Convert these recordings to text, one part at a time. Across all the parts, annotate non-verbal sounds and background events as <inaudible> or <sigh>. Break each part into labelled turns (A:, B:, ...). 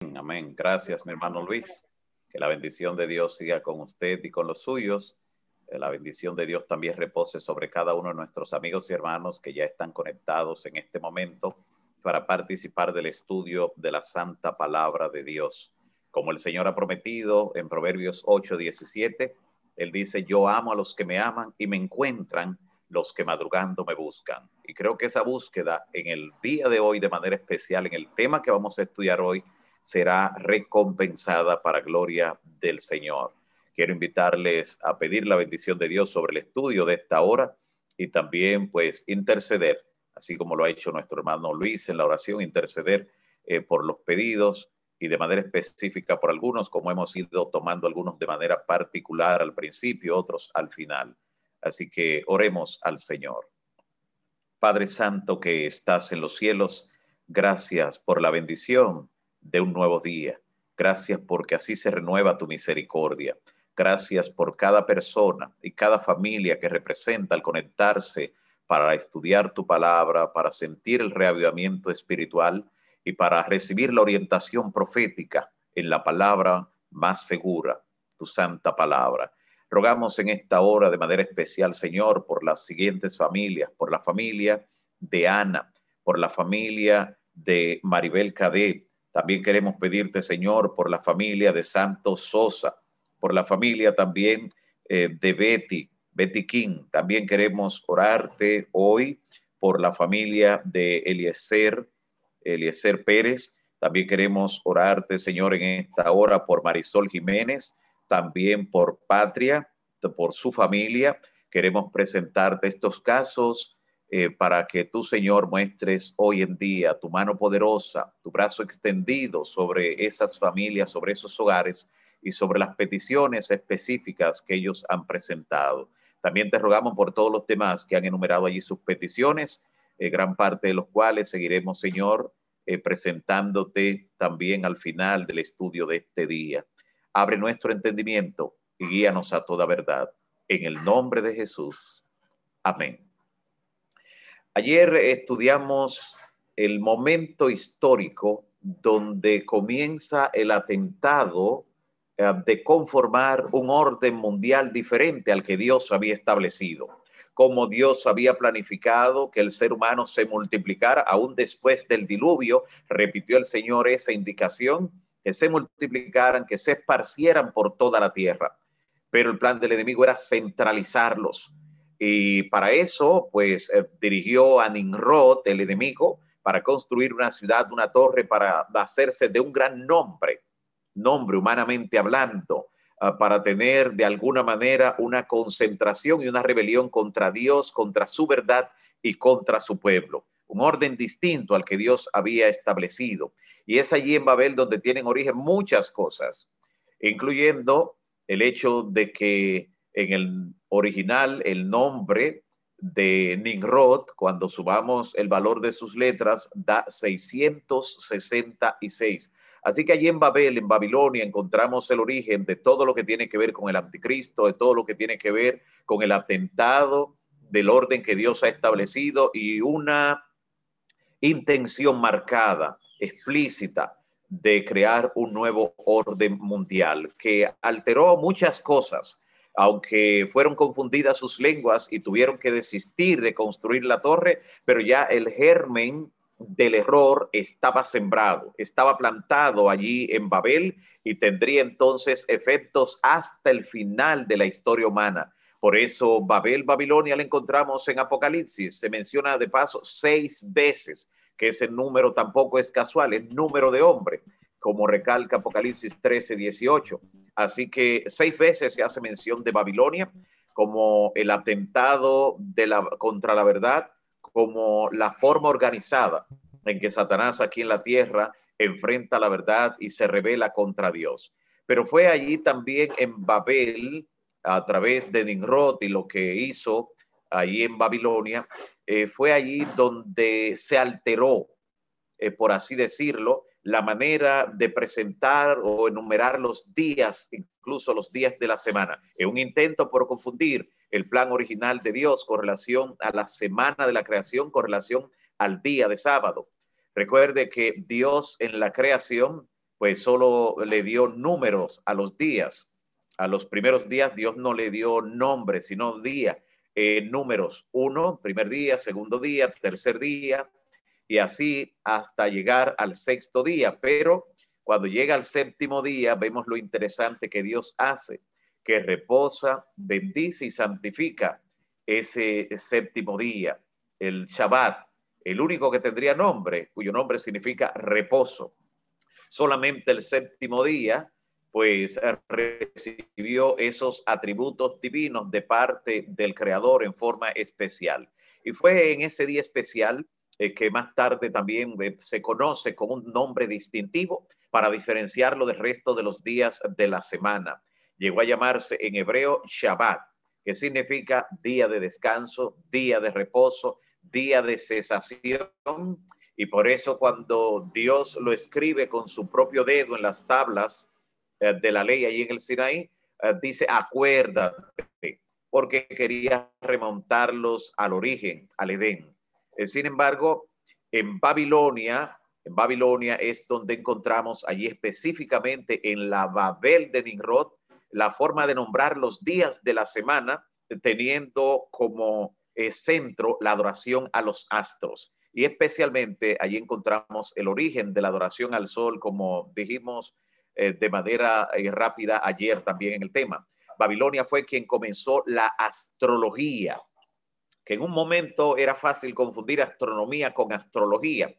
A: Amén. Gracias, mi hermano Luis. Que la bendición de Dios siga con usted y con los suyos. La bendición de Dios también repose sobre cada uno de nuestros amigos y hermanos que ya están conectados en este momento para participar del estudio de la santa palabra de Dios. Como el Señor ha prometido en Proverbios 8, 17, Él dice, yo amo a los que me aman y me encuentran los que madrugando me buscan. Y creo que esa búsqueda en el día de hoy, de manera especial, en el tema que vamos a estudiar hoy, será recompensada para gloria del Señor. Quiero invitarles a pedir la bendición de Dios sobre el estudio de esta hora y también pues interceder, así como lo ha hecho nuestro hermano Luis en la oración, interceder eh, por los pedidos y de manera específica por algunos, como hemos ido tomando algunos de manera particular al principio, otros al final. Así que oremos al Señor. Padre Santo que estás en los cielos, gracias por la bendición de un nuevo día. Gracias porque así se renueva tu misericordia. Gracias por cada persona y cada familia que representa al conectarse para estudiar tu palabra, para sentir el reavivamiento espiritual y para recibir la orientación profética en la palabra más segura, tu santa palabra. Rogamos en esta hora de manera especial, Señor, por las siguientes familias, por la familia de Ana, por la familia de Maribel Cadet. También queremos pedirte, Señor, por la familia de Santos Sosa, por la familia también eh, de Betty, Betty King. También queremos orarte hoy por la familia de Eliezer, Eliezer Pérez. También queremos orarte, Señor, en esta hora por Marisol Jiménez también por Patria, por su familia. Queremos presentarte estos casos eh, para que tú, Señor, muestres hoy en día tu mano poderosa, tu brazo extendido sobre esas familias, sobre esos hogares y sobre las peticiones específicas que ellos han presentado. También te rogamos por todos los demás que han enumerado allí sus peticiones, eh, gran parte de los cuales seguiremos, Señor, eh, presentándote también al final del estudio de este día. Abre nuestro entendimiento y guíanos a toda verdad. En el nombre de Jesús. Amén. Ayer estudiamos el momento histórico donde comienza el atentado eh, de conformar un orden mundial diferente al que Dios había establecido. Como Dios había planificado que el ser humano se multiplicara aún después del diluvio, repitió el Señor esa indicación que se multiplicaran, que se esparcieran por toda la tierra. Pero el plan del enemigo era centralizarlos. Y para eso, pues eh, dirigió a Nimrod, el enemigo, para construir una ciudad, una torre, para hacerse de un gran nombre, nombre humanamente hablando, ah, para tener de alguna manera una concentración y una rebelión contra Dios, contra su verdad y contra su pueblo. Un orden distinto al que Dios había establecido. Y es allí en Babel donde tienen origen muchas cosas, incluyendo el hecho de que en el original el nombre de Nimrod, cuando subamos el valor de sus letras, da 666. Así que allí en Babel, en Babilonia, encontramos el origen de todo lo que tiene que ver con el anticristo, de todo lo que tiene que ver con el atentado del orden que Dios ha establecido y una intención marcada explícita de crear un nuevo orden mundial que alteró muchas cosas, aunque fueron confundidas sus lenguas y tuvieron que desistir de construir la torre, pero ya el germen del error estaba sembrado, estaba plantado allí en Babel y tendría entonces efectos hasta el final de la historia humana. Por eso Babel, Babilonia la encontramos en Apocalipsis, se menciona de paso seis veces que ese número tampoco es casual, es número de hombre, como recalca Apocalipsis 13, 18. Así que seis veces se hace mención de Babilonia como el atentado contra la verdad, como la forma organizada en que Satanás aquí en la tierra enfrenta la verdad y se revela contra Dios. Pero fue allí también en Babel, a través de Nimrod y lo que hizo allí en Babilonia, eh, fue allí donde se alteró, eh, por así decirlo, la manera de presentar o enumerar los días, incluso los días de la semana, en un intento por confundir el plan original de Dios con relación a la semana de la creación, con relación al día de sábado. Recuerde que Dios en la creación pues solo le dio números a los días. A los primeros días Dios no le dio nombre, sino día, eh, números. Uno, primer día, segundo día, tercer día, y así hasta llegar al sexto día. Pero cuando llega al séptimo día, vemos lo interesante que Dios hace, que reposa, bendice y santifica ese séptimo día, el Shabbat, el único que tendría nombre, cuyo nombre significa reposo. Solamente el séptimo día, pues recibió esos atributos divinos de parte del Creador en forma especial. Y fue en ese día especial eh, que más tarde también eh, se conoce como un nombre distintivo para diferenciarlo del resto de los días de la semana. Llegó a llamarse en hebreo Shabbat, que significa día de descanso, día de reposo, día de cesación. Y por eso cuando Dios lo escribe con su propio dedo en las tablas eh, de la ley allí en el Sinaí, dice, acuérdate, porque quería remontarlos al origen, al Edén. Eh, sin embargo, en Babilonia, en Babilonia es donde encontramos allí específicamente en la Babel de Nimrod, la forma de nombrar los días de la semana, teniendo como eh, centro la adoración a los astros. Y especialmente allí encontramos el origen de la adoración al sol, como dijimos eh, de manera eh, rápida ayer también en el tema. Babilonia fue quien comenzó la astrología, que en un momento era fácil confundir astronomía con astrología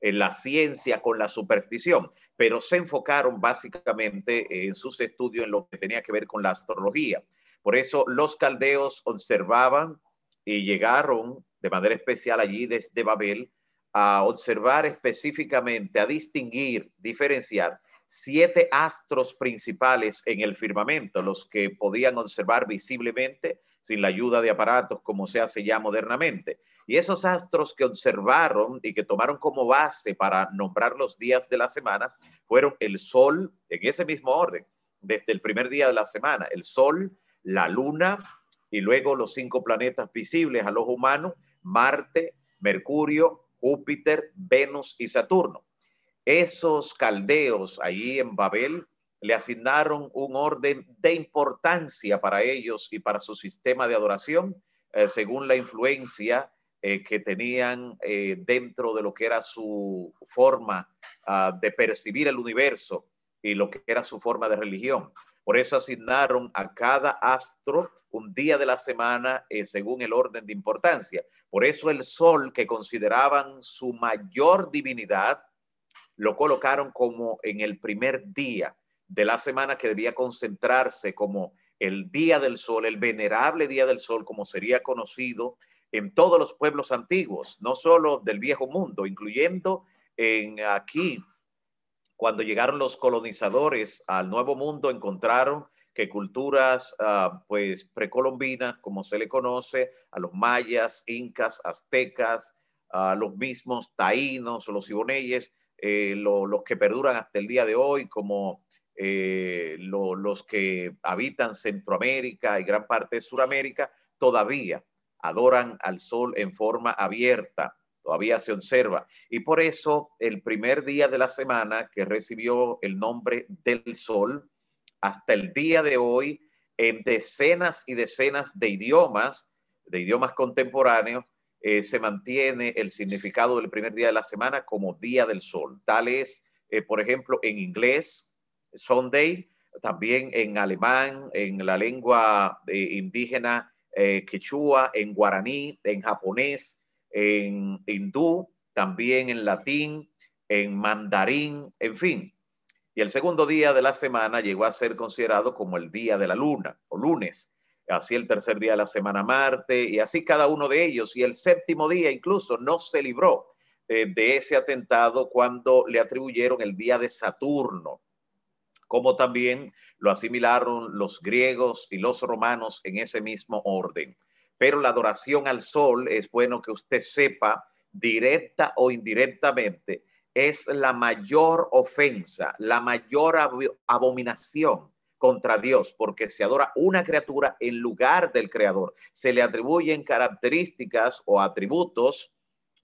A: en la ciencia con la superstición, pero se enfocaron básicamente en sus estudios en lo que tenía que ver con la astrología. Por eso los caldeos observaban y llegaron de manera especial allí desde Babel a observar específicamente, a distinguir, diferenciar siete astros principales en el firmamento, los que podían observar visiblemente sin la ayuda de aparatos como se hace ya modernamente. Y esos astros que observaron y que tomaron como base para nombrar los días de la semana fueron el Sol, en ese mismo orden, desde el primer día de la semana, el Sol, la Luna y luego los cinco planetas visibles a los humanos, Marte, Mercurio, Júpiter, Venus y Saturno. Esos caldeos allí en Babel le asignaron un orden de importancia para ellos y para su sistema de adoración, eh, según la influencia eh, que tenían eh, dentro de lo que era su forma ah, de percibir el universo y lo que era su forma de religión. Por eso asignaron a cada astro un día de la semana eh, según el orden de importancia. Por eso el sol, que consideraban su mayor divinidad, lo colocaron como en el primer día de la semana que debía concentrarse como el día del sol, el venerable día del sol, como sería conocido en todos los pueblos antiguos, no solo del viejo mundo, incluyendo en aquí, cuando llegaron los colonizadores al nuevo mundo, encontraron que culturas uh, pues precolombinas, como se le conoce, a los mayas, incas, aztecas, a los mismos taínos, los iboneyes, eh, los que perduran hasta el día de hoy, como eh, los que habitan Centroamérica y gran parte de Sudamérica, todavía adoran al sol en forma abierta, todavía se observa. Y por eso el primer día de la semana que recibió el nombre del sol, hasta el día de hoy, en decenas y decenas de idiomas, de idiomas contemporáneos, eh, se mantiene el significado del primer día de la semana como Día del Sol. Tal es, eh, por ejemplo, en inglés, Sunday, también en alemán, en la lengua eh, indígena eh, quechua, en guaraní, en japonés, en hindú, también en latín, en mandarín, en fin. Y el segundo día de la semana llegó a ser considerado como el día de la luna o lunes. Así el tercer día de la semana Marte y así cada uno de ellos. Y el séptimo día incluso no se libró eh, de ese atentado cuando le atribuyeron el día de Saturno como también lo asimilaron los griegos y los romanos en ese mismo orden. Pero la adoración al sol, es bueno que usted sepa, directa o indirectamente, es la mayor ofensa, la mayor abominación contra Dios, porque se adora una criatura en lugar del creador. Se le atribuyen características o atributos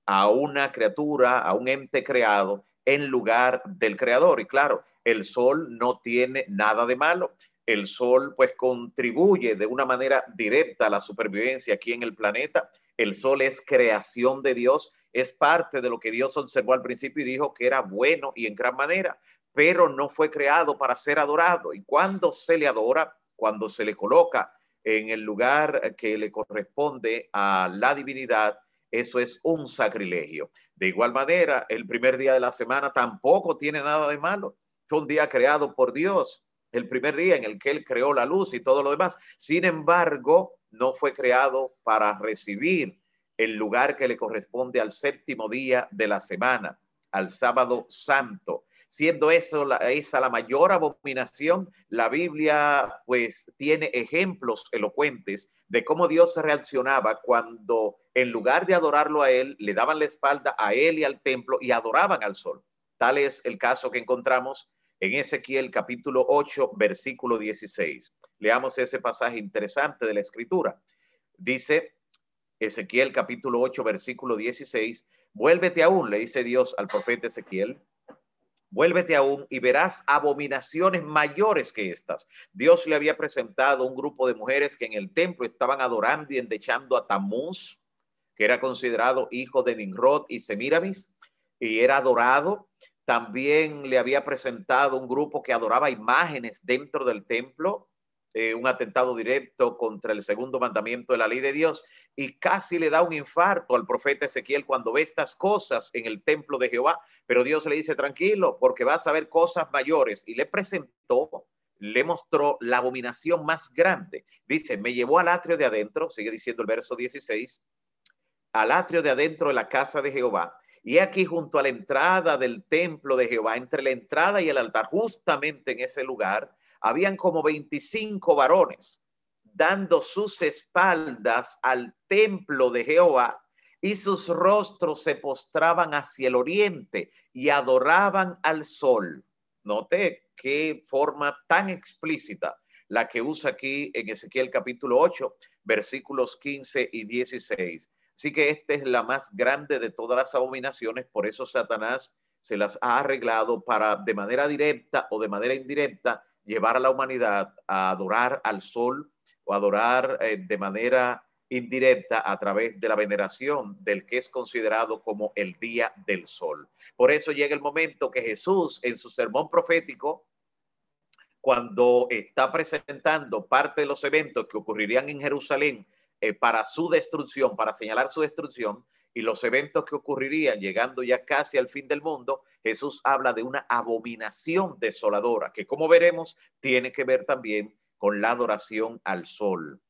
A: a una criatura, a un ente creado, en lugar del creador. Y claro, El sol no tiene nada de malo. El sol pues contribuye de una manera directa a la supervivencia aquí en el planeta. El sol es creación de Dios, es parte de lo que Dios observó al principio y dijo que era bueno y en gran manera, pero no fue creado para ser adorado. Y cuando se le adora, cuando se le coloca en el lugar que le corresponde a la divinidad, eso es un sacrilegio. De igual manera, el primer día de la semana tampoco tiene nada de malo. Un día creado por Dios, el primer día en el que Él creó la luz y todo lo demás. Sin embargo, no fue creado para recibir el lugar que le corresponde al séptimo día de la semana, al sábado santo siendo eso la, esa la mayor abominación, la Biblia pues tiene ejemplos elocuentes de cómo Dios reaccionaba cuando en lugar de adorarlo a él, le daban la espalda a él y al templo y adoraban al sol. Tal es el caso que encontramos en Ezequiel capítulo 8, versículo 16. Leamos ese pasaje interesante de la escritura. Dice Ezequiel capítulo 8, versículo 16, vuélvete aún, le dice Dios al profeta Ezequiel, Vuélvete aún y verás abominaciones mayores que estas. Dios le había presentado un grupo de mujeres que en el templo estaban adorando y endechando a Tamuz, que era considerado hijo de Nimrod y Semiramis, y era adorado. También le había presentado un grupo que adoraba imágenes dentro del templo, eh, un atentado directo contra el segundo mandamiento de la ley de Dios y casi le da un infarto al profeta Ezequiel cuando ve estas cosas en el templo de Jehová, pero Dios le dice tranquilo porque vas a ver cosas mayores y le presentó, le mostró la abominación más grande. Dice, me llevó al atrio de adentro, sigue diciendo el verso 16, al atrio de adentro de la casa de Jehová. Y aquí junto a la entrada del templo de Jehová, entre la entrada y el altar, justamente en ese lugar, habían como 25 varones dando sus espaldas al templo de Jehová y sus rostros se postraban hacia el oriente y adoraban al sol. Note qué forma tan explícita la que usa aquí en Ezequiel capítulo 8, versículos 15 y 16. Así que esta es la más grande de todas las abominaciones, por eso Satanás se las ha arreglado para de manera directa o de manera indirecta llevar a la humanidad a adorar al sol o adorar eh, de manera indirecta a través de la veneración del que es considerado como el día del sol. Por eso llega el momento que Jesús en su sermón profético, cuando está presentando parte de los eventos que ocurrirían en Jerusalén eh, para su destrucción, para señalar su destrucción, y los eventos que ocurrirían llegando ya casi al fin del mundo, Jesús habla de una abominación desoladora, que como veremos tiene que ver también con la adoración al sol.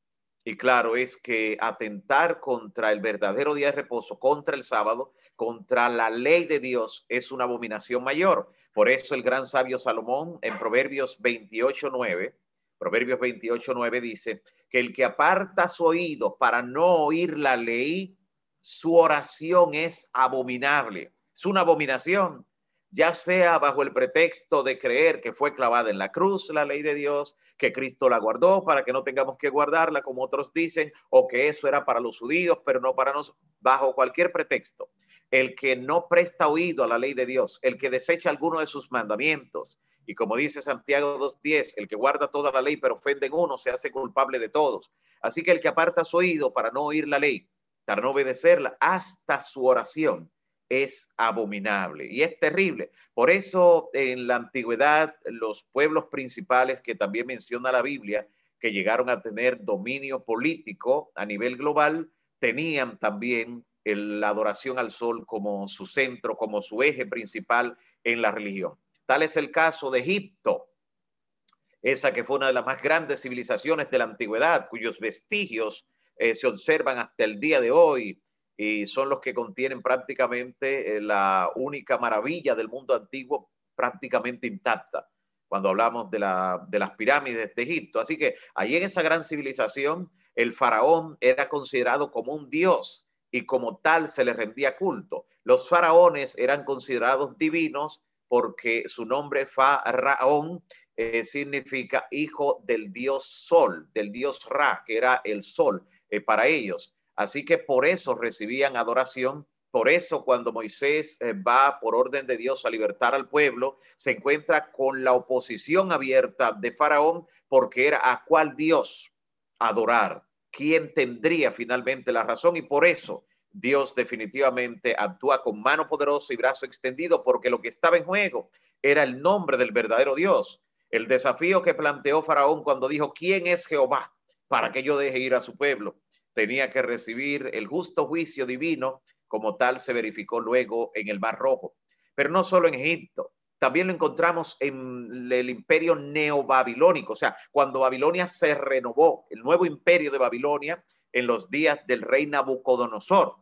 A: Y claro, es que atentar contra el verdadero día de reposo, contra el sábado, contra la ley de Dios, es una abominación mayor. Por eso el gran sabio Salomón en Proverbios 28.9, Proverbios 28.9 dice que el que aparta su oído para no oír la ley, su oración es abominable. Es una abominación, ya sea bajo el pretexto de creer que fue clavada en la cruz la ley de Dios, que Cristo la guardó para que no tengamos que guardarla, como otros dicen, o que eso era para los judíos, pero no para nosotros, bajo cualquier pretexto. El que no presta oído a la ley de Dios, el que desecha alguno de sus mandamientos, y como dice Santiago 2.10, el que guarda toda la ley pero ofende en uno se hace culpable de todos. Así que el que aparta su oído para no oír la ley, para no obedecerla, hasta su oración es abominable y es terrible. Por eso en la antigüedad los pueblos principales que también menciona la Biblia, que llegaron a tener dominio político a nivel global, tenían también la adoración al sol como su centro, como su eje principal en la religión. Tal es el caso de Egipto, esa que fue una de las más grandes civilizaciones de la antigüedad, cuyos vestigios eh, se observan hasta el día de hoy y son los que contienen prácticamente eh, la única maravilla del mundo antiguo prácticamente intacta cuando hablamos de, de las pirámides de Egipto. Así que ahí en esa gran civilización el faraón era considerado como un dios y como tal se le rendía culto. Los faraones eran considerados divinos porque su nombre faraón eh, significa hijo del dios sol, del dios Ra, que era el sol. Eh, para ellos. Así que por eso recibían adoración Por eso cuando Moisés eh, va por orden de Dios a libertar al pueblo, se encuentra con la oposición abierta de Faraón porque era a cuál Dios adorar, quién tendría finalmente la razón y por eso Dios definitivamente actúa con mano poderosa y brazo extendido porque lo que estaba en juego era el nombre del verdadero Dios. El desafío que planteó Faraón cuando dijo, ¿quién es Jehová para que yo deje ir a su pueblo? Tenía que recibir el justo juicio divino, como tal se verificó luego en el Mar Rojo. Pero no solo en Egipto, también lo encontramos en el imperio neobabilónico, o sea, cuando Babilonia se renovó, el nuevo imperio de Babilonia en los días del rey Nabucodonosor,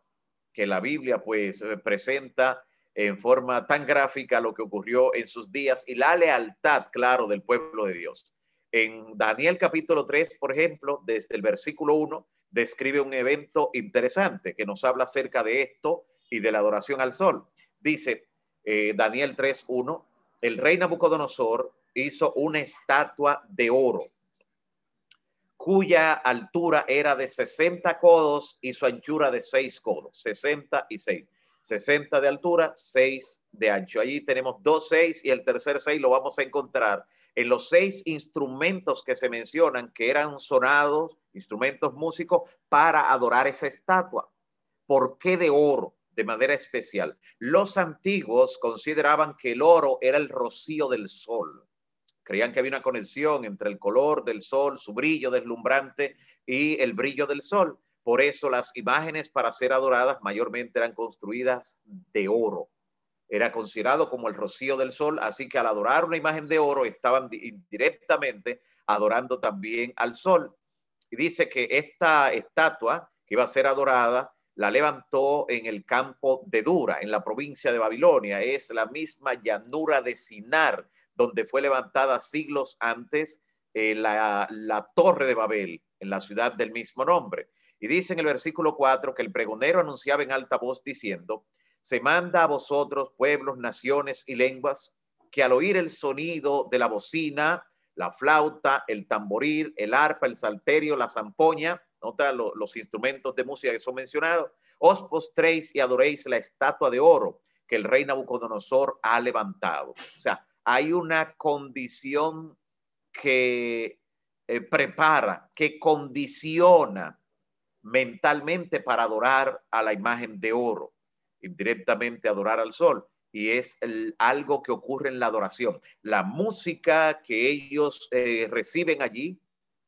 A: que la Biblia pues eh, presenta en forma tan gráfica lo que ocurrió en sus días y la lealtad, claro, del pueblo de Dios. En Daniel capítulo 3, por ejemplo, desde el versículo 1, describe un evento interesante que nos habla acerca de esto y de la adoración al sol. Dice eh, Daniel 3, 1, el rey Nabucodonosor hizo una estatua de oro cuya altura era de 60 codos y su anchura de 6 codos, 60 y 6. 60 de altura, 6 de ancho. Allí tenemos dos 6 y el tercer 6 lo vamos a encontrar en los seis instrumentos que se mencionan que eran sonados, instrumentos músicos para adorar esa estatua. ¿Por qué de oro? De manera especial. Los antiguos consideraban que el oro era el rocío del sol. Creían que había una conexión entre el color del sol, su brillo deslumbrante y el brillo del sol. Por eso las imágenes para ser adoradas mayormente eran construidas de oro. Era considerado como el rocío del sol, así que al adorar una imagen de oro estaban indirectamente adorando también al sol. Y dice que esta estatua que iba a ser adorada la levantó en el campo de Dura, en la provincia de Babilonia. Es la misma llanura de Sinar, donde fue levantada siglos antes eh, la, la torre de Babel, en la ciudad del mismo nombre. Y dice en el versículo 4 que el pregonero anunciaba en alta voz diciendo, se manda a vosotros, pueblos, naciones y lenguas, que al oír el sonido de la bocina, la flauta, el tamboril, el arpa, el salterio, la zampoña, nota los instrumentos de música que son mencionados, os postréis y adoréis la estatua de oro que el rey Nabucodonosor ha levantado. O sea, hay una condición que eh, prepara, que condiciona mentalmente para adorar a la imagen de oro, indirectamente adorar al sol. Y es algo que ocurre en la adoración. La música que ellos eh, reciben allí,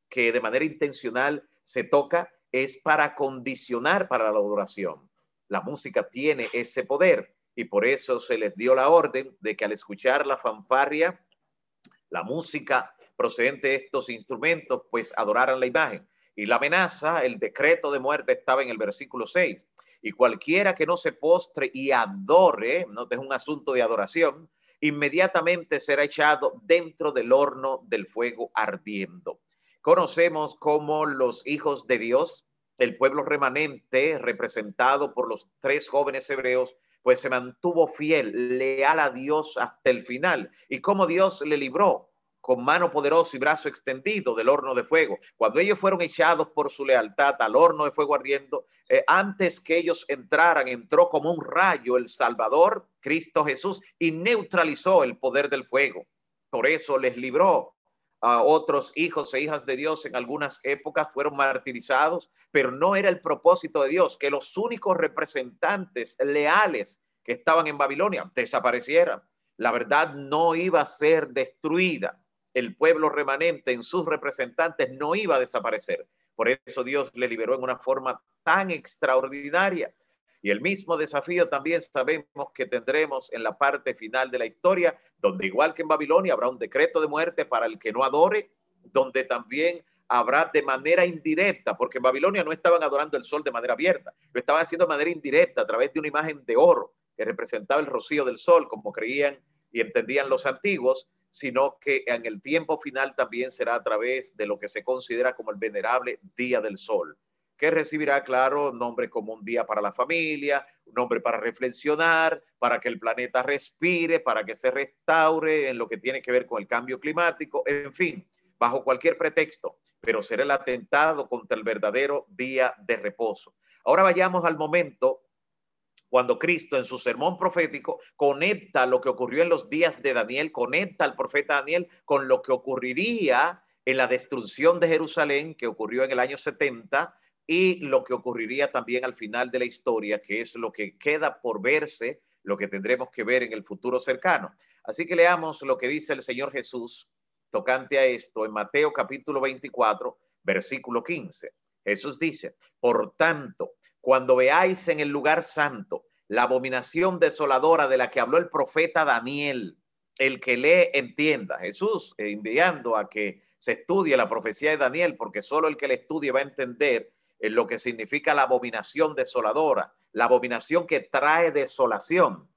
A: que de manera intencional se toca, es para condicionar para la adoración. La música tiene ese poder y por eso se les dio la orden de que al escuchar la fanfarria, la música procedente de estos instrumentos, pues adoraran la imagen. Y la amenaza, el decreto de muerte estaba en el versículo 6. Y cualquiera que no se postre y adore, no es un asunto de adoración, inmediatamente será echado dentro del horno del fuego ardiendo. Conocemos como los hijos de Dios, el pueblo remanente representado por los tres jóvenes hebreos, pues se mantuvo fiel, leal a Dios hasta el final. Y como Dios le libró con mano poderosa y brazo extendido del horno de fuego. Cuando ellos fueron echados por su lealtad al horno de fuego ardiendo, eh, antes que ellos entraran, entró como un rayo el Salvador, Cristo Jesús, y neutralizó el poder del fuego. Por eso les libró otros hijos e hijas de Dios en algunas épocas fueron martirizados, pero no era el propósito de Dios que los únicos representantes leales que estaban en Babilonia desaparecieran. La verdad no iba a ser destruida. El pueblo remanente en sus representantes no iba a desaparecer. Por eso Dios le liberó en una forma tan extraordinaria y el mismo desafío también sabemos que tendremos en la parte final de la historia, donde igual que en Babilonia habrá un decreto de muerte para el que no adore, donde también habrá de manera indirecta, porque en Babilonia no estaban adorando el sol de manera abierta, lo estaban haciendo de manera indirecta a través de una imagen de oro que representaba el rocío del sol, como creían y entendían los antiguos, sino que en el tiempo final también será a través de lo que se considera como el venerable día del sol que recibirá, claro, nombre como un día para la familia, un nombre para reflexionar, para que el planeta respire, para que se restaure en lo que tiene que ver con el cambio climático, en fin, bajo cualquier pretexto, pero será el atentado contra el verdadero día de reposo. Ahora vayamos al momento cuando Cristo en su sermón profético conecta lo que ocurrió en los días de Daniel, conecta al profeta Daniel con lo que ocurriría en la destrucción de Jerusalén que ocurrió en el año 70 y lo que ocurriría también al final de la historia, que es lo que queda por verse, lo que tendremos que ver en el futuro cercano. Así que leamos lo que dice el Señor Jesús tocante a esto en Mateo capítulo 24, versículo 15. Jesús dice, por tanto, cuando veáis en el lugar santo la abominación desoladora de la que habló el profeta Daniel, el que lee entienda. Jesús enviando a que se estudie la profecía de Daniel, porque solo el que le estudie va a entender en lo que significa la abominación desoladora, la abominación que trae desolación.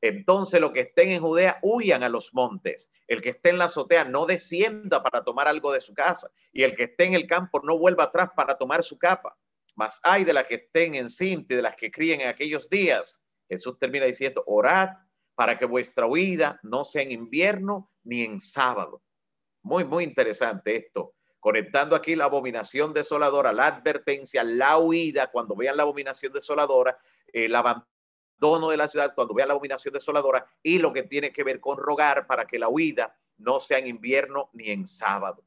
A: Entonces, los que estén en Judea huyan a los montes. El que esté en la azotea no descienda para tomar algo de su casa. Y el que esté en el campo no vuelva atrás para tomar su capa. Mas hay de las que estén en cinta y de las que críen en aquellos días. Jesús termina diciendo, orad para que vuestra huida no sea en invierno ni en sábado. Muy, muy interesante esto conectando aquí la abominación desoladora, la advertencia, la huida, cuando vean la abominación desoladora, el abandono de la ciudad, cuando vean la abominación desoladora, y lo que tiene que ver con rogar para que la huida no sea en invierno ni en sábado.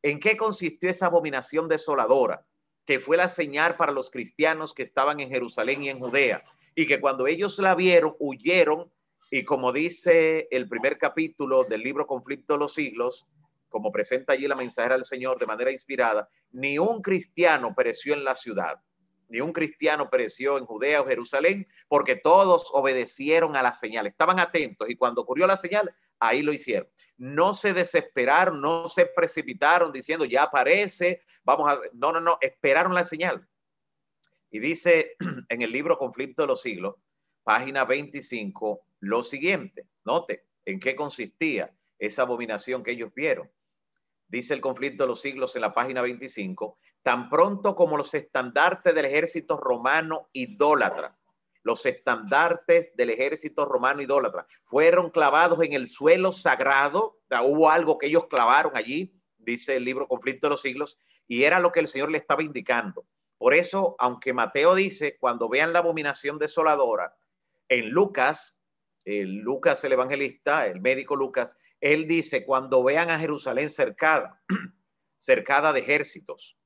A: ¿En qué consistió esa abominación desoladora? Que fue la señal para los cristianos que estaban en Jerusalén y en Judea, y que cuando ellos la vieron, huyeron, y como dice el primer capítulo del libro Conflicto de los Siglos, como presenta allí la mensajera del Señor de manera inspirada, ni un cristiano pereció en la ciudad, ni un cristiano pereció en Judea o Jerusalén, porque todos obedecieron a la señal, estaban atentos y cuando ocurrió la señal, ahí lo hicieron. No se desesperaron, no se precipitaron diciendo, ya aparece, vamos a... No, no, no, esperaron la señal. Y dice <clears throat> en el libro Conflicto de los Siglos, página 25, lo siguiente, note en qué consistía esa abominación que ellos vieron dice el conflicto de los siglos en la página 25, tan pronto como los estandartes del ejército romano idólatra, los estandartes del ejército romano idólatra, fueron clavados en el suelo sagrado, hubo algo que ellos clavaron allí, dice el libro Conflicto de los siglos, y era lo que el Señor le estaba indicando. Por eso, aunque Mateo dice, cuando vean la abominación desoladora, en Lucas, el Lucas el evangelista, el médico Lucas, él dice, cuando vean a Jerusalén cercada, <clears throat> cercada de ejércitos.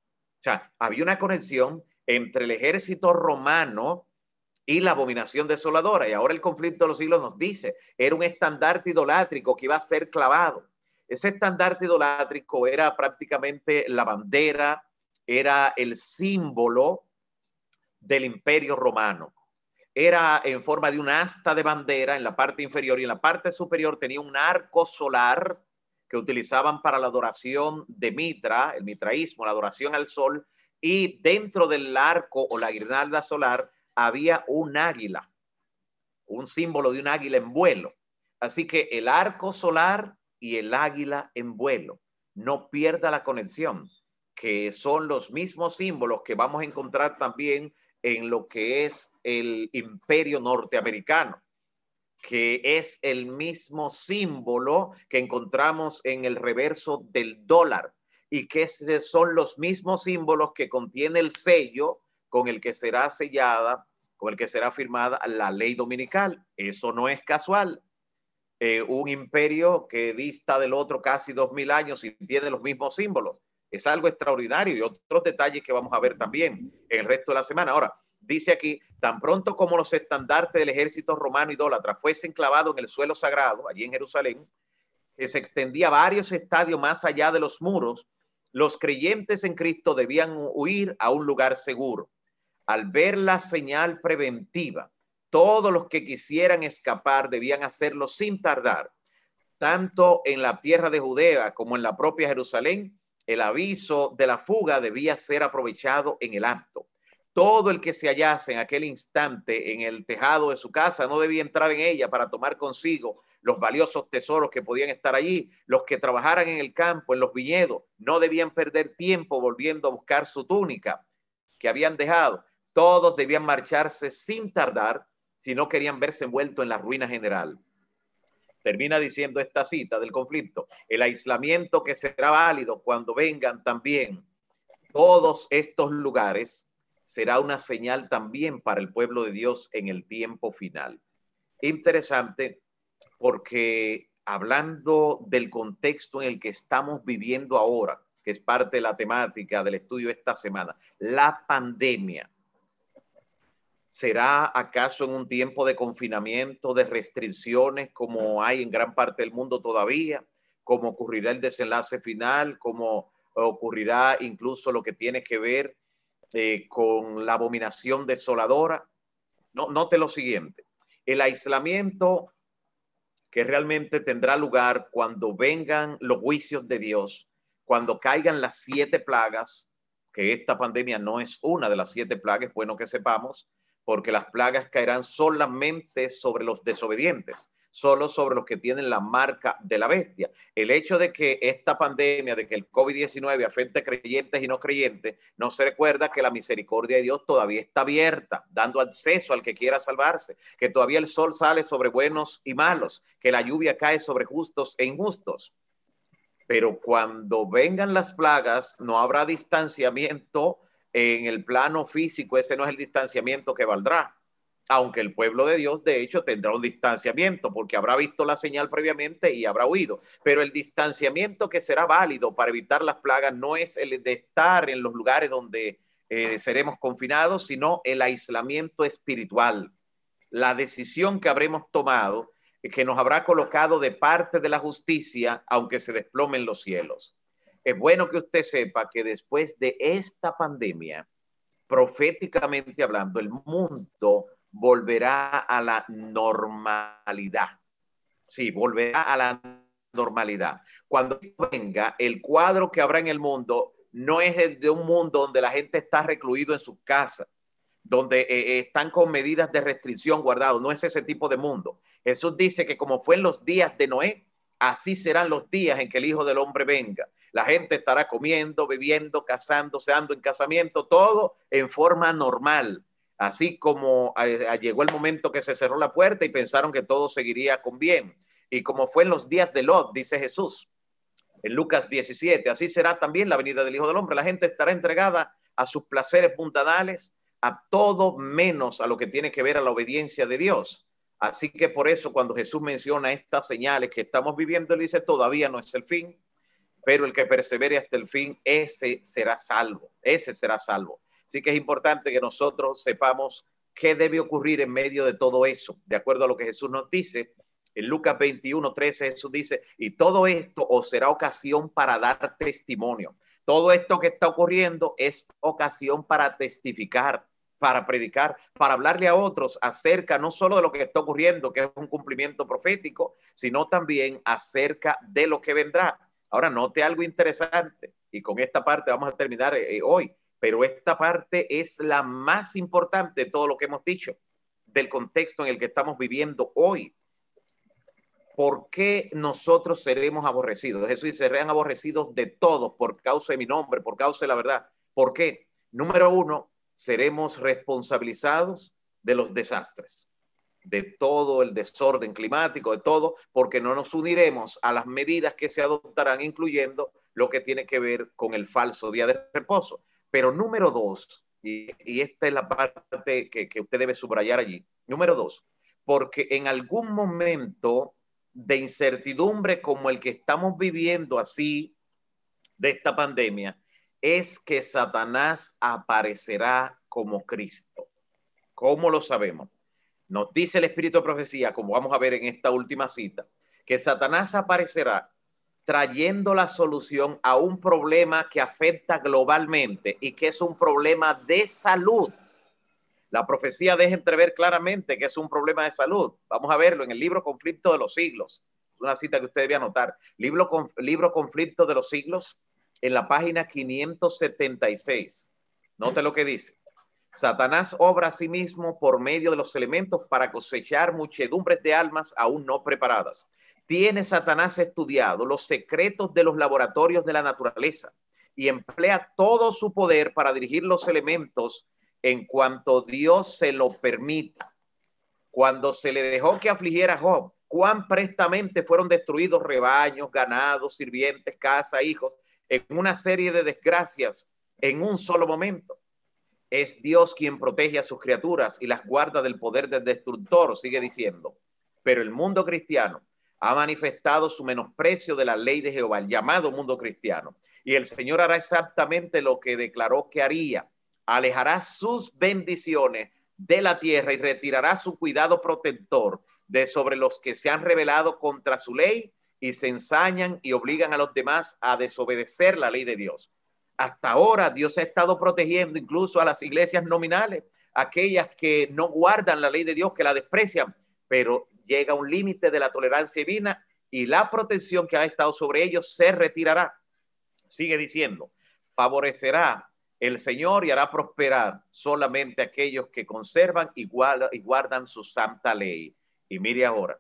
A: O sea, había una conexión entre el ejército romano y la abominación desoladora. Y ahora el conflicto de los siglos nos dice, era un estandarte idolátrico que iba a ser clavado. Ese estandarte idolátrico era prácticamente la bandera, era el símbolo del imperio romano era en forma de un asta de bandera en la parte inferior y en la parte superior tenía un arco solar que utilizaban para la adoración de Mitra, el mitraísmo, la adoración al sol, y dentro del arco o la guirnalda solar había un águila, un símbolo de un águila en vuelo. Así que el arco solar y el águila en vuelo, no pierda la conexión, que son los mismos símbolos que vamos a encontrar también en lo que es el imperio norteamericano, que es el mismo símbolo que encontramos en el reverso del dólar y que son los mismos símbolos que contiene el sello con el que será sellada, con el que será firmada la ley dominical. Eso no es casual. Eh, un imperio que dista del otro casi dos mil años y tiene los mismos símbolos. Es algo extraordinario y otros detalles que vamos a ver también en el resto de la semana. Ahora, dice aquí, tan pronto como los estandartes del ejército romano idólatra fuesen clavados en el suelo sagrado, allí en Jerusalén, que se extendía varios estadios más allá de los muros, los creyentes en Cristo debían huir a un lugar seguro. Al ver la señal preventiva, todos los que quisieran escapar debían hacerlo sin tardar. Tanto en la tierra de Judea como en la propia Jerusalén, el aviso de la fuga debía ser aprovechado en el acto. Todo el que se hallase en aquel instante en el tejado de su casa no debía entrar en ella para tomar consigo los valiosos tesoros que podían estar allí. Los que trabajaran en el campo, en los viñedos, no debían perder tiempo volviendo a buscar su túnica que habían dejado. Todos debían marcharse sin tardar si no querían verse envueltos en la ruina general. Termina diciendo esta cita del conflicto, el aislamiento que será válido cuando vengan también todos estos lugares será una señal también para el pueblo de Dios en el tiempo final. Interesante porque hablando del contexto en el que estamos viviendo ahora, que es parte de la temática del estudio esta semana, la pandemia. ¿Será acaso en un tiempo de confinamiento, de restricciones como hay en gran parte del mundo todavía? ¿Cómo ocurrirá el desenlace final? ¿Cómo ocurrirá incluso lo que tiene que ver eh, con la abominación desoladora? No, note lo siguiente. El aislamiento que realmente tendrá lugar cuando vengan los juicios de Dios, cuando caigan las siete plagas, que esta pandemia no es una de las siete plagas, bueno que sepamos, porque las plagas caerán solamente sobre los desobedientes solo sobre los que tienen la marca de la bestia. El hecho de que esta pandemia, de que el COVID-19 afecte creyentes y no creyentes, no se recuerda que la misericordia de Dios todavía está abierta, dando acceso al que quiera salvarse, que todavía el sol sale sobre buenos y malos, que la lluvia cae sobre justos e injustos. Pero cuando vengan las plagas, no habrá distanciamiento en el plano físico, ese no es el distanciamiento que valdrá aunque el pueblo de Dios de hecho tendrá un distanciamiento porque habrá visto la señal previamente y habrá huido. Pero el distanciamiento que será válido para evitar las plagas no es el de estar en los lugares donde eh, seremos confinados, sino el aislamiento espiritual. La decisión que habremos tomado, eh, que nos habrá colocado de parte de la justicia, aunque se desplomen los cielos. Es bueno que usted sepa que después de esta pandemia, proféticamente hablando, el mundo volverá a la normalidad. Sí, volverá a la normalidad. Cuando venga, el cuadro que habrá en el mundo no es el de un mundo donde la gente está recluido en sus casas, donde eh, eh, están con medidas de restricción guardados. No es ese tipo de mundo. Jesús dice que como fue en los días de Noé, así serán los días en que el Hijo del Hombre venga. La gente estará comiendo, bebiendo, casándose, ando en casamiento, todo en forma normal así como eh, eh, llegó el momento que se cerró la puerta y pensaron que todo seguiría con bien. Y como fue en los días de Lot, dice Jesús, en Lucas 17, así será también la venida del Hijo del Hombre. La gente estará entregada a sus placeres puntanales, a todo menos a lo que tiene que ver a la obediencia de Dios. Así que por eso cuando Jesús menciona estas señales que estamos viviendo, él dice, todavía no es el fin, pero el que persevere hasta el fin, ese será salvo, ese será salvo. Así que es importante que nosotros sepamos qué debe ocurrir en medio de todo eso, de acuerdo a lo que Jesús nos dice. En Lucas 21, 13 Jesús dice, y todo esto os será ocasión para dar testimonio. Todo esto que está ocurriendo es ocasión para testificar, para predicar, para hablarle a otros acerca no solo de lo que está ocurriendo, que es un cumplimiento profético, sino también acerca de lo que vendrá. Ahora, note algo interesante, y con esta parte vamos a terminar eh, hoy pero esta parte es la más importante de todo lo que hemos dicho, del contexto en el que estamos viviendo hoy. ¿Por qué nosotros seremos aborrecidos? Jesús dice, serán aborrecidos de todos por causa de mi nombre, por causa de la verdad. ¿Por qué? Número uno, seremos responsabilizados de los desastres, de todo el desorden climático, de todo, porque no nos uniremos a las medidas que se adoptarán, incluyendo lo que tiene que ver con el falso día de reposo. Pero número dos, y, esta es la parte que, usted debe subrayar allí, número dos, porque en algún momento de incertidumbre como el que estamos viviendo así de esta pandemia, es que Satanás aparecerá como Cristo. ¿Cómo lo sabemos? Nos dice el Espíritu de Profecía, como vamos a ver en esta última cita, que Satanás aparecerá trayendo la solución a un problema que afecta globalmente y que es un problema de salud. La profecía deja entrever claramente que es un problema de salud. Vamos a verlo en el libro Conflicto de los Siglos. Es una cita que usted debe anotar. Libro, libro Conflicto de los Siglos, en la página 576. Note lo que dice. Satanás obra a sí mismo por medio de los elementos para cosechar muchedumbres de almas aún no preparadas tiene Satanás estudiado los secretos de los laboratorios de la naturaleza y emplea todo su poder para dirigir los elementos en cuanto Dios se lo permita. Cuando se le dejó que afligiera a Job, cuán prestamente fueron destruidos rebaños, ganados, sirvientes, casa, hijos, en una serie de desgracias en un solo momento. Es Dios quien protege a sus criaturas y las guarda del poder del destructor, sigue diciendo. Pero el mundo cristiano ha manifestado su menosprecio de la ley de Jehová, llamado mundo cristiano. Y el Señor hará exactamente lo que declaró que haría. Alejará sus bendiciones de la tierra y retirará su cuidado protector de sobre los que se han rebelado contra su ley y se ensañan y obligan a los demás a desobedecer la ley de Dios. Hasta ahora Dios ha estado protegiendo incluso a las iglesias nominales, aquellas que no guardan la ley de Dios, que la desprecian, pero llega un límite de la tolerancia divina y la protección que ha estado sobre ellos se retirará. Sigue diciendo, favorecerá el Señor y hará prosperar solamente aquellos que conservan y guardan su santa ley. Y mire ahora,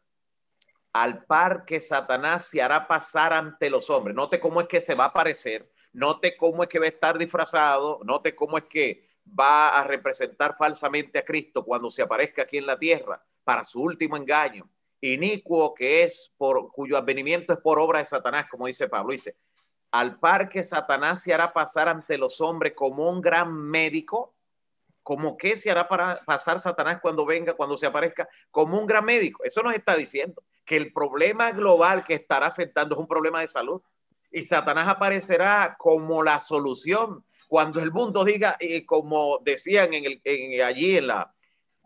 A: al par que Satanás se hará pasar ante los hombres. Note cómo es que se va a aparecer, note cómo es que va a estar disfrazado, note cómo es que va a representar falsamente a Cristo cuando se aparezca aquí en la tierra para su último engaño. Inicuo que es por cuyo advenimiento es por obra de Satanás, como dice Pablo. Dice, al par que Satanás se hará pasar ante los hombres como un gran médico, como que se hará para pasar Satanás cuando venga, cuando se aparezca, como un gran médico. Eso nos está diciendo que el problema global que estará afectando es un problema de salud. Y Satanás aparecerá como la solución. Cuando el mundo diga, y como decían en el, allí en, la,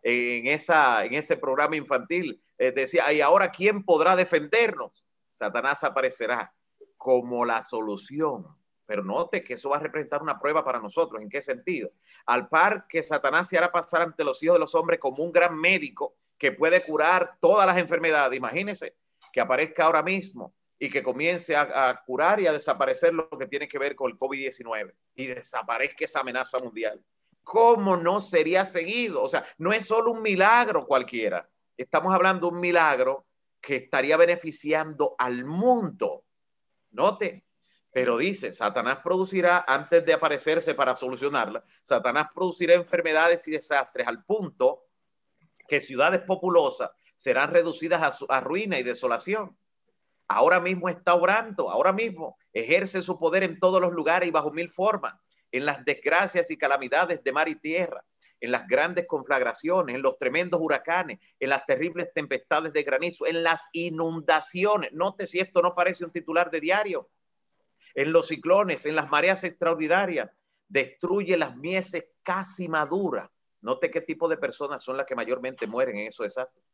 A: en, esa, en ese programa infantil, eh, decía, ¿y ahora quién podrá defendernos? Satanás aparecerá como la solución. Pero note que eso va a representar una prueba para nosotros. ¿En qué sentido? Al par que Satanás se hará pasar ante los hijos de los hombres como un gran médico que puede curar todas las enfermedades. Imagínense que aparezca ahora mismo y que comience a, curar y a desaparecer lo que tiene que ver con el COVID-19 y desaparezca esa amenaza mundial. ¿Cómo no sería seguido? O sea, no es solo un milagro cualquiera. Estamos hablando de un milagro que estaría beneficiando al mundo. Note, pero dice, Satanás producirá, antes de aparecerse para solucionarla, Satanás producirá enfermedades y desastres al punto que ciudades populosas serán reducidas a, ruina y desolación. Ahora mismo está obrando, ahora mismo ejerce su poder en todos los lugares y bajo mil formas, en las desgracias y calamidades de mar y tierra, en las grandes conflagraciones, en los tremendos huracanes, en las terribles tempestades de granizo, en las inundaciones. Note si esto no parece un titular de diario. En los ciclones, en las mareas extraordinarias, destruye las mieses casi maduras Note qué tipo de personas son las que mayormente mueren en esos desastres.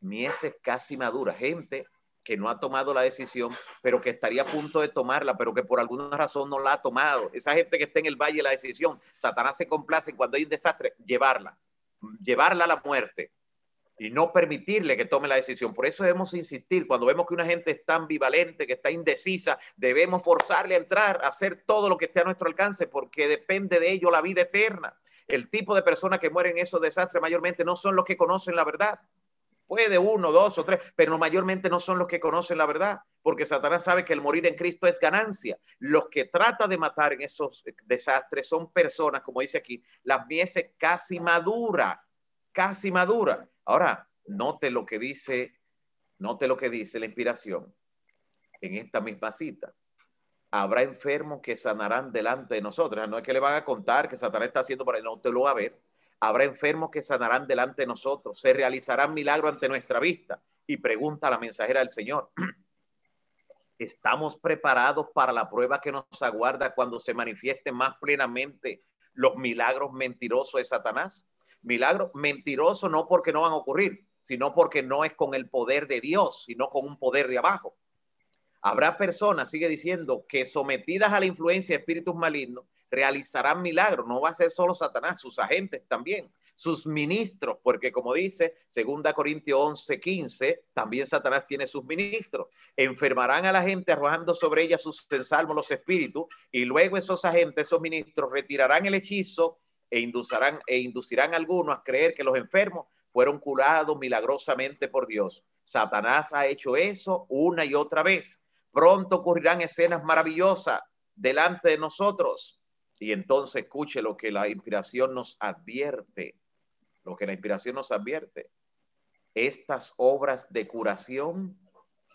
A: Mieses casi maduras, gente que no ha tomado la decisión, pero que estaría a punto de tomarla, pero que por alguna razón no la ha tomado. Esa gente que está en el valle de la decisión, Satanás se complace cuando hay un desastre, llevarla, llevarla a la muerte y no permitirle que tome la decisión. Por eso debemos insistir, cuando vemos que una gente está ambivalente, que está indecisa, debemos forzarle a entrar, a hacer todo lo que esté a nuestro alcance, porque depende de ello la vida eterna el tipo de personas que mueren en esos desastres mayormente no son los que conocen la verdad. Puede uno, dos o tres, pero mayormente no son los que conocen la verdad, porque Satanás sabe que el morir en Cristo es ganancia. Los que trata de matar en esos desastres son personas, como dice aquí, las mieses casi maduras, casi maduras. Ahora, note lo que dice, note lo que dice la inspiración en esta misma cita habrá enfermos que sanarán delante de nosotros. No es que le van a contar que Satanás está haciendo para no te lo va a ver. Habrá enfermos que sanarán delante de nosotros. Se realizarán milagros ante nuestra vista. Y pregunta la mensajera del Señor. <clears throat> ¿Estamos preparados para la prueba que nos aguarda cuando se manifiesten más plenamente los milagros mentirosos de Satanás? Milagros mentirosos no porque no van a ocurrir, sino porque no es con el poder de Dios, sino con un poder de abajo. Habrá personas, sigue diciendo, que sometidas a la influencia de espíritus malignos realizarán milagros. No va a ser solo Satanás, sus agentes también, sus ministros, porque como dice 2 Corintios 11, 15, también Satanás tiene sus ministros. Enfermarán a la gente arrojando sobre ella sus ensalmos los espíritus y luego esos agentes, esos ministros retirarán el hechizo e inducirán, e inducirán a algunos a creer que los enfermos fueron curados milagrosamente por Dios. Satanás ha hecho eso una y otra vez. Pronto ocurrirán escenas maravillosas delante de nosotros. Y entonces escuche lo que la inspiración nos advierte. Lo que la inspiración nos advierte. Estas obras de curación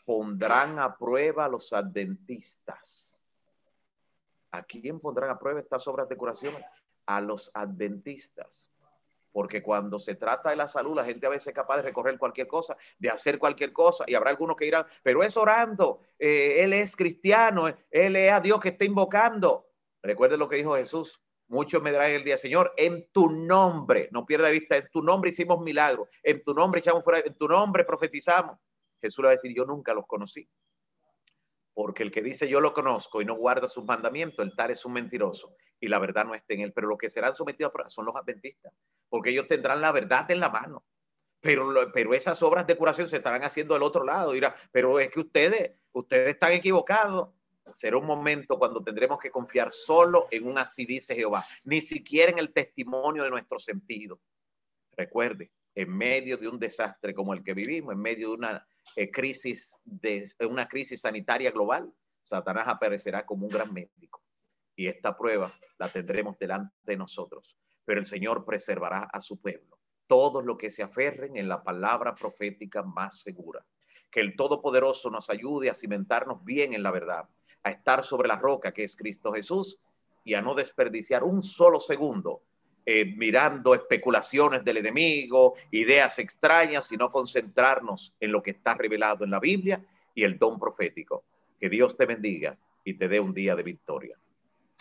A: pondrán a prueba a los adventistas. ¿A quién pondrán a prueba estas obras de curación? a los adventistas. Porque cuando se trata de la salud, la gente a veces es capaz de recorrer cualquier cosa, de hacer cualquier cosa, y habrá algunos que dirán, pero es orando, eh, él es cristiano, él es a Dios que está invocando. Recuerden lo que dijo Jesús, Muchos me dirán el día, Señor, en tu nombre, no pierda vista, en tu nombre hicimos milagros, en tu nombre echamos fuera, en tu nombre profetizamos. Jesús le va a decir, yo nunca los conocí. Porque el que dice yo lo conozco y no guarda sus mandamientos, el tal es un mentiroso y la verdad no está en él. Pero los que serán sometidos a prueba son los adventistas, porque ellos tendrán la verdad en la mano. Pero, pero esas obras de curación se estarán haciendo del otro lado. Dirá, pero es que ustedes, ustedes están equivocados será un momento cuando tendremos que confiar solo en un así dice Jehová, ni siquiera en el testimonio de nuestro sentido. Recuerde, en medio de un desastre como el que vivimos, en medio de una eh, crisis de una crisis sanitaria global, Satanás aparecerá como un gran médico. Y esta prueba la tendremos delante de nosotros. Pero el Señor preservará a su pueblo. Todos los que se aferren en la palabra profética más segura. Que el Todopoderoso nos ayude a cimentarnos bien en la verdad a estar sobre la roca que es Cristo Jesús y a no desperdiciar un solo segundo eh, mirando especulaciones del enemigo, ideas extrañas, sino concentrarnos en lo que está revelado en la Biblia y el don profético. Que Dios te bendiga y te dé un día de victoria.